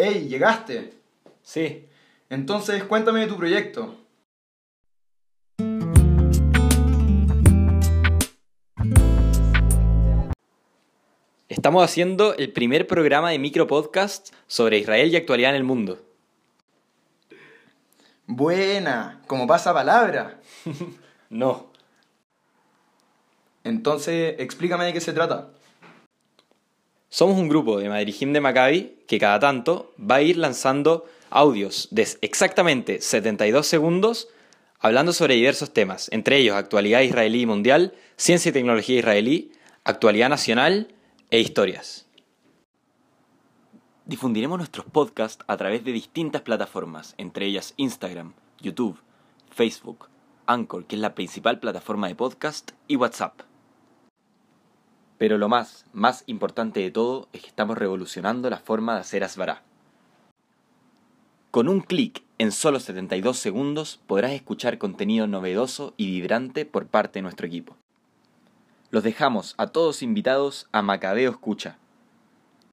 ¡Ey, llegaste! Sí. Entonces, cuéntame de tu proyecto. Estamos haciendo el primer programa de micropodcast sobre Israel y actualidad en el mundo. Buena, como pasa palabra. No. Entonces, explícame de qué se trata. Somos un grupo de Madrijim de Maccabi que cada tanto va a ir lanzando audios de exactamente 72 segundos hablando sobre diversos temas, entre ellos actualidad israelí y mundial, ciencia y tecnología israelí, actualidad nacional e historias. Difundiremos nuestros podcasts a través de distintas plataformas, entre ellas Instagram, YouTube, Facebook, Anchor, que es la principal plataforma de podcast, y WhatsApp. Pero lo más, más importante de todo es que estamos revolucionando la forma de hacer Asbará. Con un clic en solo 72 segundos podrás escuchar contenido novedoso y vibrante por parte de nuestro equipo. Los dejamos a todos invitados a Macabeo Escucha,